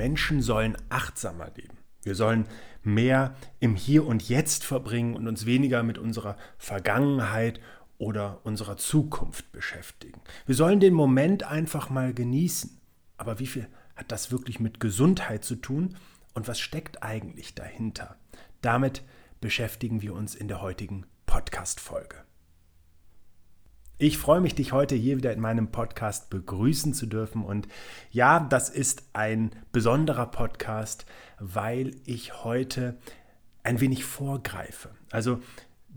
Menschen sollen achtsamer leben. Wir sollen mehr im Hier und Jetzt verbringen und uns weniger mit unserer Vergangenheit oder unserer Zukunft beschäftigen. Wir sollen den Moment einfach mal genießen. Aber wie viel hat das wirklich mit Gesundheit zu tun und was steckt eigentlich dahinter? Damit beschäftigen wir uns in der heutigen Podcast-Folge. Ich freue mich, dich heute hier wieder in meinem Podcast begrüßen zu dürfen. Und ja, das ist ein besonderer Podcast, weil ich heute ein wenig vorgreife. Also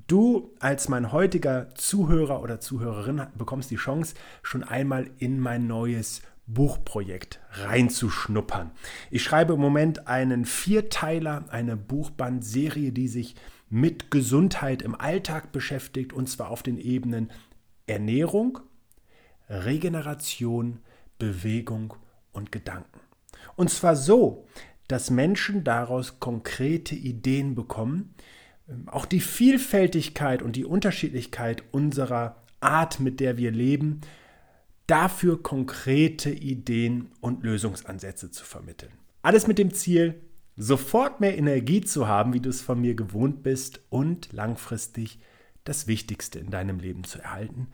du als mein heutiger Zuhörer oder Zuhörerin bekommst die Chance, schon einmal in mein neues Buchprojekt reinzuschnuppern. Ich schreibe im Moment einen Vierteiler, eine Buchbandserie, die sich mit Gesundheit im Alltag beschäftigt, und zwar auf den Ebenen Ernährung, Regeneration, Bewegung und Gedanken. Und zwar so, dass Menschen daraus konkrete Ideen bekommen, ähm, auch die Vielfältigkeit und die Unterschiedlichkeit unserer Art, mit der wir leben, dafür konkrete Ideen und Lösungsansätze zu vermitteln. Alles mit dem Ziel, sofort mehr Energie zu haben, wie du es von mir gewohnt bist und langfristig das Wichtigste in deinem Leben zu erhalten,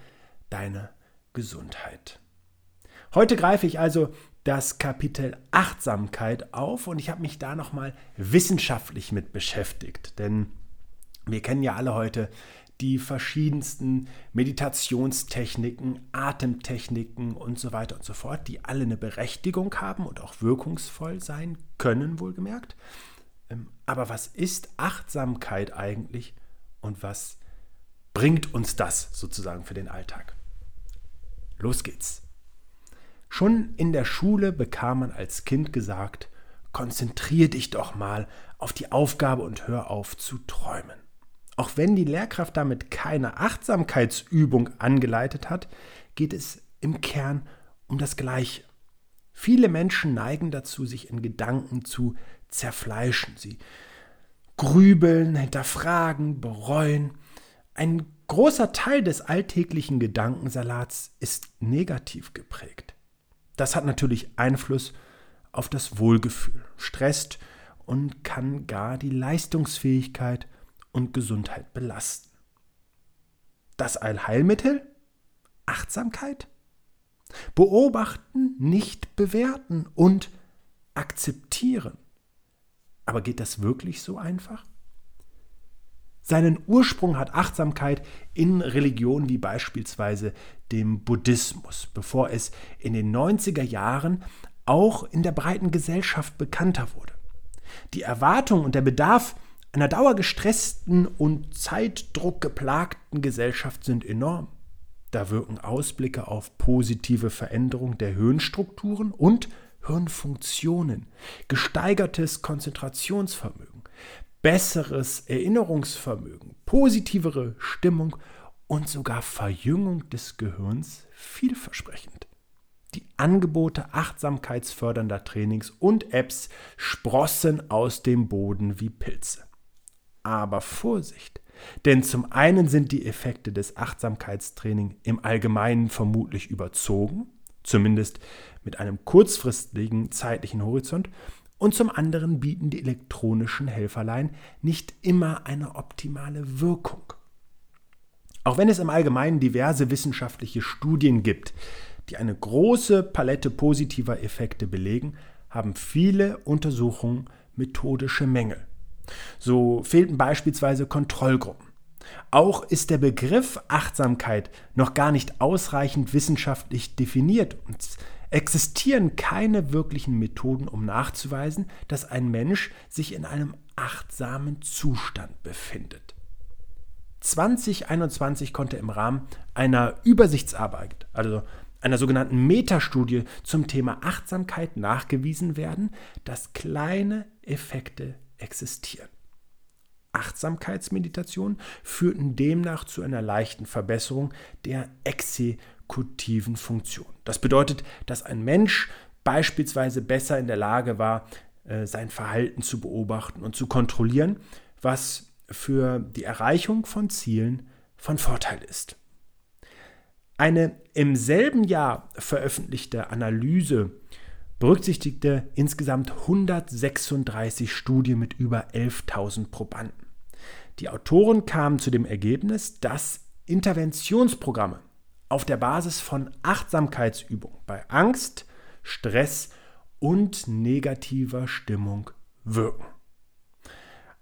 deine Gesundheit. Heute greife ich also das Kapitel Achtsamkeit auf und ich habe mich da nochmal wissenschaftlich mit beschäftigt, denn wir kennen ja alle heute die verschiedensten Meditationstechniken, Atemtechniken und so weiter und so fort, die alle eine Berechtigung haben und auch wirkungsvoll sein können, wohlgemerkt. Ähm, aber was ist Achtsamkeit eigentlich und was bringt uns das sozusagen für den Alltag? Los geht's. Schon in der Schule bekam man als Kind gesagt, konzentrier dich doch mal auf die Aufgabe und hör auf zu träumen. Auch wenn die Lehrkraft damit keine Achtsamkeitsübung angeleitet hat, geht es im Kern um das Gleiche. Viele Menschen neigen dazu, sich in Gedanken zu zerfleischen. Sie grübeln, hinterfragen, bereuen ein großer Teil des alltäglichen Gedankensalats ist negativ geprägt. Das hat natürlich Einfluss auf das Wohlgefühl, stresst und kann gar die Leistungsfähigkeit und Gesundheit belasten. Das Allheilmittel? Achtsamkeit? Beobachten, nicht bewerten und akzeptieren. Aber geht das wirklich so einfach? Seinen Ursprung hat Achtsamkeit in Religionen wie beispielsweise dem Buddhismus, bevor es in den 90er Jahren auch in der breiten Gesellschaft bekannter wurde. Die Erwartung und der Bedarf einer dauergestressten und zeitdruckgeplagten Gesellschaft sind enorm. Da wirken Ausblicke auf positive Veränderung der Hirnstrukturen und Hirnfunktionen, gesteigertes Konzentrationsvermögen, besseres Erinnerungsvermögen, positivere Stimmung und sogar Verjüngung des Gehirns vielversprechend. Die Angebote achtsamkeitsfördernder Trainings und Apps sprossen aus dem Boden wie Pilze. Aber Vorsicht, denn zum einen sind die Effekte des Achtsamkeitstraining im Allgemeinen vermutlich überzogen, zumindest mit einem kurzfristigen zeitlichen Horizont, und zum anderen bieten die elektronischen Helferlein nicht immer eine optimale Wirkung. Auch wenn es im Allgemeinen diverse wissenschaftliche Studien gibt, die eine große Palette positiver Effekte belegen, haben viele Untersuchungen methodische Mängel. So fehlten beispielsweise Kontrollgruppen. Auch ist der Begriff Achtsamkeit noch gar nicht ausreichend wissenschaftlich definiert und existieren keine wirklichen Methoden, um nachzuweisen, dass ein Mensch sich in einem achtsamen Zustand befindet. 2021 konnte im Rahmen einer Übersichtsarbeit, also einer sogenannten Metastudie zum Thema Achtsamkeit nachgewiesen werden, dass kleine Effekte existieren. Achtsamkeitsmeditationen führten demnach zu einer leichten Verbesserung der exekutiven Funktion. Das bedeutet, dass ein Mensch beispielsweise besser in der Lage war, äh, sein Verhalten zu beobachten und zu kontrollieren, was für die Erreichung von Zielen von Vorteil ist. Eine im selben Jahr veröffentlichte Analyse berücksichtigte insgesamt 136 Studien mit über 11.000 Probanden. Die Autoren kamen zu dem Ergebnis, dass Interventionsprogramme auf der Basis von Achtsamkeitsübungen bei Angst, Stress und negativer Stimmung wirken.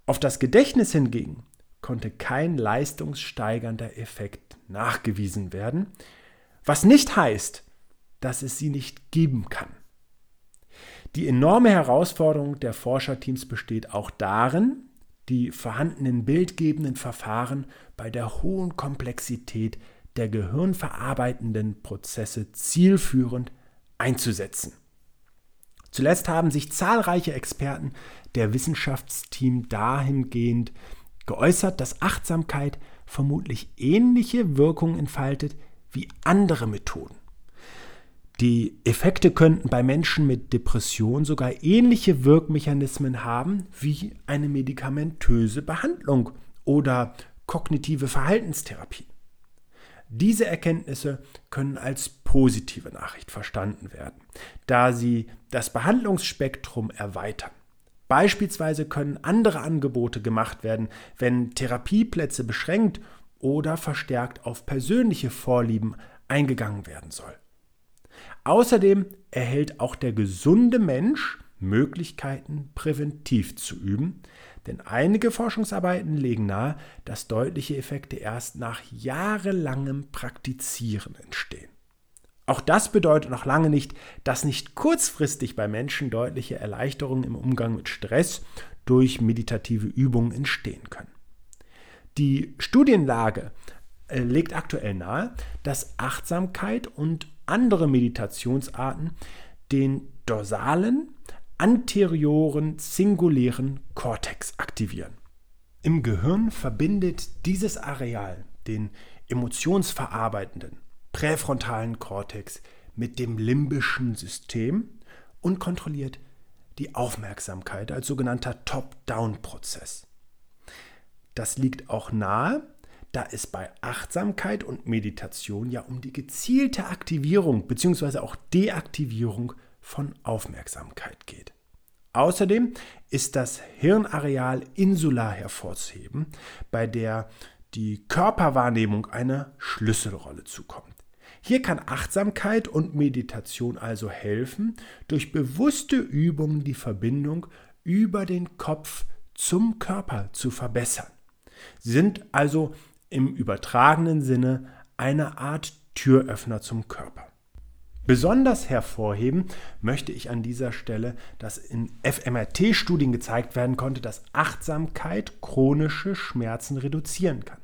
Auf das Gedächtnis hingegen konnte kein leistungssteigernder Effekt nachgewiesen werden, was nicht heißt, dass es sie nicht geben kann. Die enorme Herausforderung der Forscherteams besteht auch darin, die vorhandenen bildgebenden Verfahren bei der hohen Komplexität der gehirnverarbeitenden Prozesse zielführend einzusetzen. Zuletzt haben sich zahlreiche Experten der Wissenschaftsteam dahingehend geäußert, dass Achtsamkeit vermutlich ähnliche Wirkungen entfaltet wie andere Methoden. Die Effekte könnten bei Menschen mit Depression sogar ähnliche Wirkmechanismen haben wie eine medikamentöse Behandlung oder kognitive Verhaltenstherapie. Diese Erkenntnisse können als positive Nachricht verstanden werden, da sie das Behandlungsspektrum erweitern. Beispielsweise können andere Angebote gemacht werden, wenn Therapieplätze beschränkt oder verstärkt auf persönliche Vorlieben eingegangen werden soll. Außerdem erhält auch der gesunde Mensch Möglichkeiten, präventiv zu üben, denn einige Forschungsarbeiten legen nahe, dass deutliche Effekte erst nach jahrelangem Praktizieren entstehen. Auch das bedeutet noch lange nicht, dass nicht kurzfristig bei Menschen deutliche Erleichterungen im Umgang mit Stress durch meditative Übungen entstehen können. Die Studienlage äh, legt aktuell nahe, dass Achtsamkeit und andere Meditationsarten den dorsalen, anterioren singulären Kortex aktivieren. Im Gehirn verbindet dieses Areal den emotionsverarbeitenden präfrontalen Kortex mit dem limbischen System und kontrolliert die Aufmerksamkeit als sogenannter Top-Down-Prozess. Das liegt auch nahe, da es bei Achtsamkeit und Meditation ja um die gezielte Aktivierung bzw. auch Deaktivierung von Aufmerksamkeit geht. Außerdem ist das Hirnareal insular hervorzuheben, bei der die Körperwahrnehmung eine Schlüsselrolle zukommt. Hier kann Achtsamkeit und Meditation also helfen, durch bewusste Übungen die Verbindung über den Kopf zum Körper zu verbessern. Sie sind also im übertragenen Sinne eine Art Türöffner zum Körper. Besonders hervorheben möchte ich an dieser Stelle, dass in fMRT-Studien gezeigt werden konnte, dass Achtsamkeit chronische Schmerzen reduzieren kann.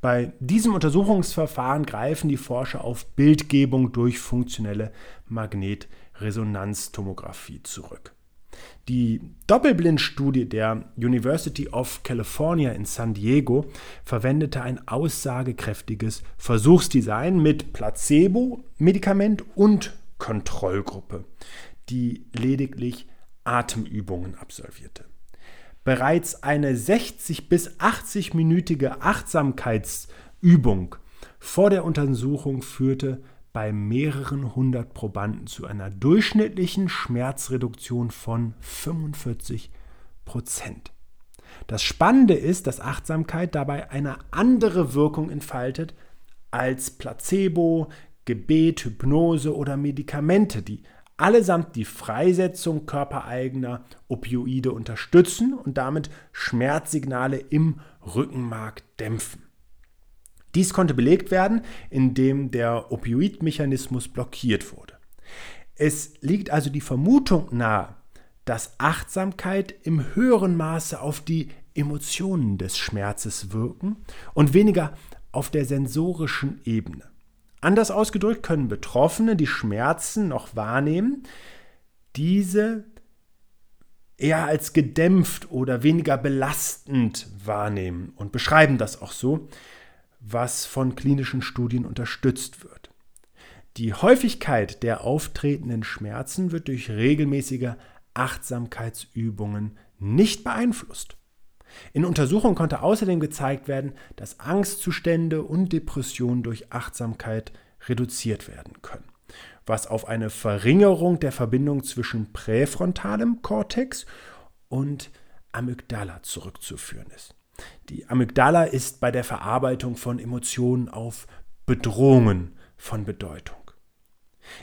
Bei diesem Untersuchungsverfahren greifen die Forscher auf Bildgebung durch funktionelle Magnetresonanztomographie zurück. Die Doppelblindstudie der University of California in San Diego verwendete ein aussagekräftiges Versuchsdesign mit Placebo, Medikament und Kontrollgruppe, die lediglich Atemübungen absolvierte. Bereits eine 60 bis 80-minütige Achtsamkeitsübung vor der Untersuchung führte bei mehreren hundert Probanden zu einer durchschnittlichen Schmerzreduktion von 45 Prozent. Das Spannende ist, dass Achtsamkeit dabei eine andere Wirkung entfaltet als Placebo, Gebet, Hypnose oder Medikamente, die allesamt die Freisetzung körpereigener Opioide unterstützen und damit Schmerzsignale im Rückenmark dämpfen. Dies konnte belegt werden, indem der Opioidmechanismus blockiert wurde. Es liegt also die Vermutung nahe, dass Achtsamkeit im höheren Maße auf die Emotionen des Schmerzes wirken und weniger auf der sensorischen Ebene. Anders ausgedrückt können Betroffene die Schmerzen noch wahrnehmen, diese eher als gedämpft oder weniger belastend wahrnehmen und beschreiben das auch so, was von klinischen Studien unterstützt wird. Die Häufigkeit der auftretenden Schmerzen wird durch regelmäßige Achtsamkeitsübungen nicht beeinflusst. In Untersuchungen konnte außerdem gezeigt werden, dass Angstzustände und Depressionen durch Achtsamkeit reduziert werden können. was auf eine Verringerung der Verbindung zwischen präfrontalem Kortex und Amygdala zurückzuführen ist. Die Amygdala ist bei der Verarbeitung von Emotionen auf Bedrohungen von Bedeutung.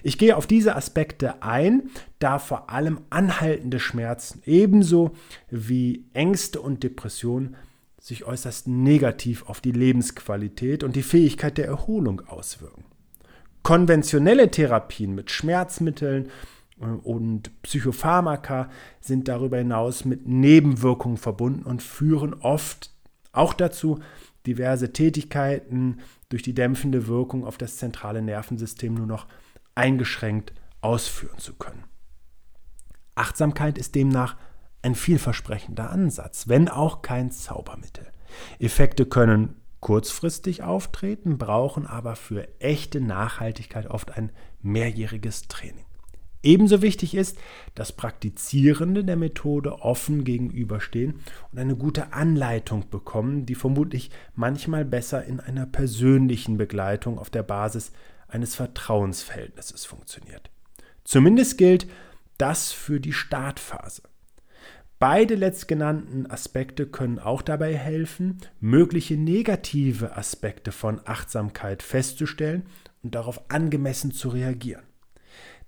Ich gehe auf diese Aspekte ein, da vor allem anhaltende Schmerzen ebenso wie Ängste und Depressionen sich äußerst negativ auf die Lebensqualität und die Fähigkeit der Erholung auswirken. Konventionelle Therapien mit Schmerzmitteln und Psychopharmaka sind darüber hinaus mit Nebenwirkungen verbunden und führen oft auch dazu, diverse Tätigkeiten durch die dämpfende Wirkung auf das zentrale Nervensystem nur noch eingeschränkt ausführen zu können. Achtsamkeit ist demnach ein vielversprechender Ansatz, wenn auch kein Zaubermittel. Effekte können kurzfristig auftreten, brauchen aber für echte Nachhaltigkeit oft ein mehrjähriges Training. Ebenso wichtig ist, dass Praktizierende der Methode offen gegenüberstehen und eine gute Anleitung bekommen, die vermutlich manchmal besser in einer persönlichen Begleitung auf der Basis eines Vertrauensverhältnisses funktioniert. Zumindest gilt das für die Startphase. Beide letztgenannten Aspekte können auch dabei helfen, mögliche negative Aspekte von Achtsamkeit festzustellen und darauf angemessen zu reagieren.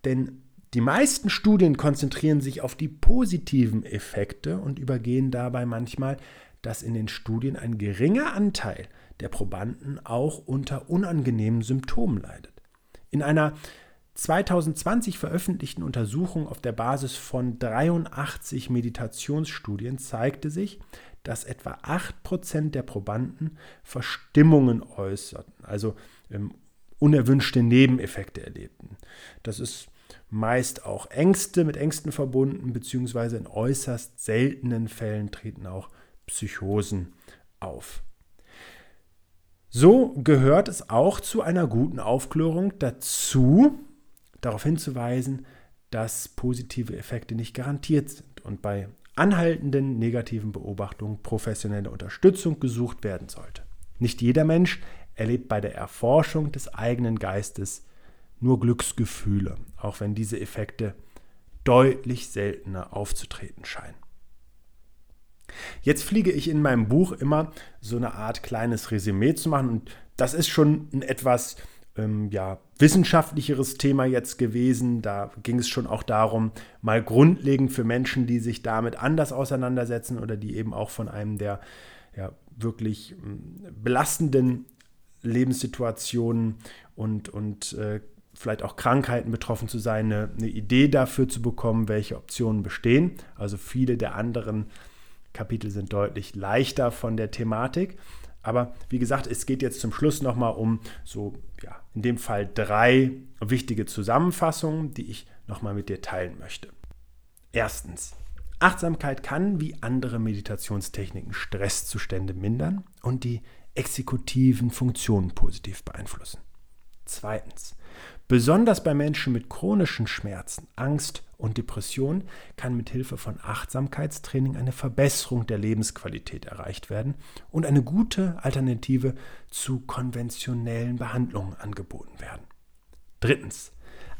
Denn die meisten Studien konzentrieren sich auf die positiven Effekte und übergehen dabei manchmal, dass in den Studien ein geringer Anteil der Probanden auch unter unangenehmen Symptomen leidet. In einer 2020 veröffentlichten Untersuchung auf der Basis von 83 Meditationsstudien zeigte sich, dass etwa 8% der Probanden Verstimmungen äußerten, also ähm, unerwünschte Nebeneffekte erlebten. Das ist meist auch Ängste mit Ängsten verbunden, beziehungsweise in äußerst seltenen Fällen treten auch Psychosen auf. So gehört es auch zu einer guten Aufklärung dazu, darauf hinzuweisen, dass positive Effekte nicht garantiert sind und bei anhaltenden negativen Beobachtungen professionelle Unterstützung gesucht werden sollte. Nicht jeder Mensch erlebt bei der Erforschung des eigenen Geistes nur Glücksgefühle, auch wenn diese Effekte deutlich seltener aufzutreten scheinen. Jetzt fliege ich in meinem Buch immer so eine Art kleines Resümee zu machen und das ist schon ein etwas ähm, ja, wissenschaftlicheres Thema jetzt gewesen. Da ging es schon auch darum, mal grundlegend für Menschen, die sich damit anders auseinandersetzen oder die eben auch von einem der ja, wirklich ähm, belastenden Lebenssituationen und, und äh, vielleicht auch Krankheiten betroffen zu sein, eine, eine, Idee dafür zu bekommen, welche Optionen bestehen. Also viele der anderen Kapitel sind deutlich leichter von der Thematik. Aber wie gesagt, es geht jetzt zum Schluss nochmal um so, ja, in dem Fall drei wichtige Zusammenfassungen, die ich nochmal mit dir teilen möchte. Erstens, Achtsamkeit kann wie andere Meditationstechniken Stresszustände mindern und die exekutiven Funktionen positiv beeinflussen. Zweitens, besonders bei Menschen mit chronischen Schmerzen, Angst und Depression kann mit Hilfe von Achtsamkeitstraining eine Verbesserung der Lebensqualität erreicht werden und eine gute Alternative zu konventionellen Behandlungen angeboten werden. Drittens,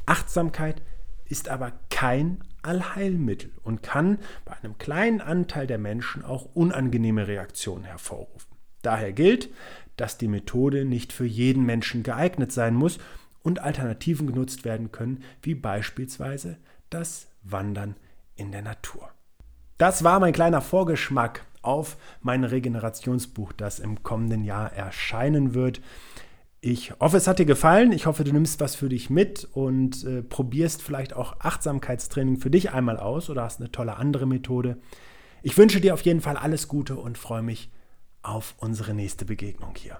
Achtsamkeit ist aber kein Allheilmittel und kann bei einem kleinen Anteil der Menschen auch unangenehme Reaktionen hervorrufen. Daher gilt, dass die Methode nicht für jeden Menschen geeignet sein muss und Alternativen genutzt werden können, wie beispielsweise das Wandern in der Natur. Das war mein kleiner Vorgeschmack auf mein Regenerationsbuch, das im kommenden Jahr erscheinen wird. Ich hoffe, es hat dir gefallen. Ich hoffe, du nimmst was für dich mit und äh, probierst vielleicht auch Achtsamkeitstraining für dich einmal aus oder hast eine tolle andere Methode. Ich wünsche dir auf jeden Fall alles Gute und freue mich auf unsere nächste Begegnung hier.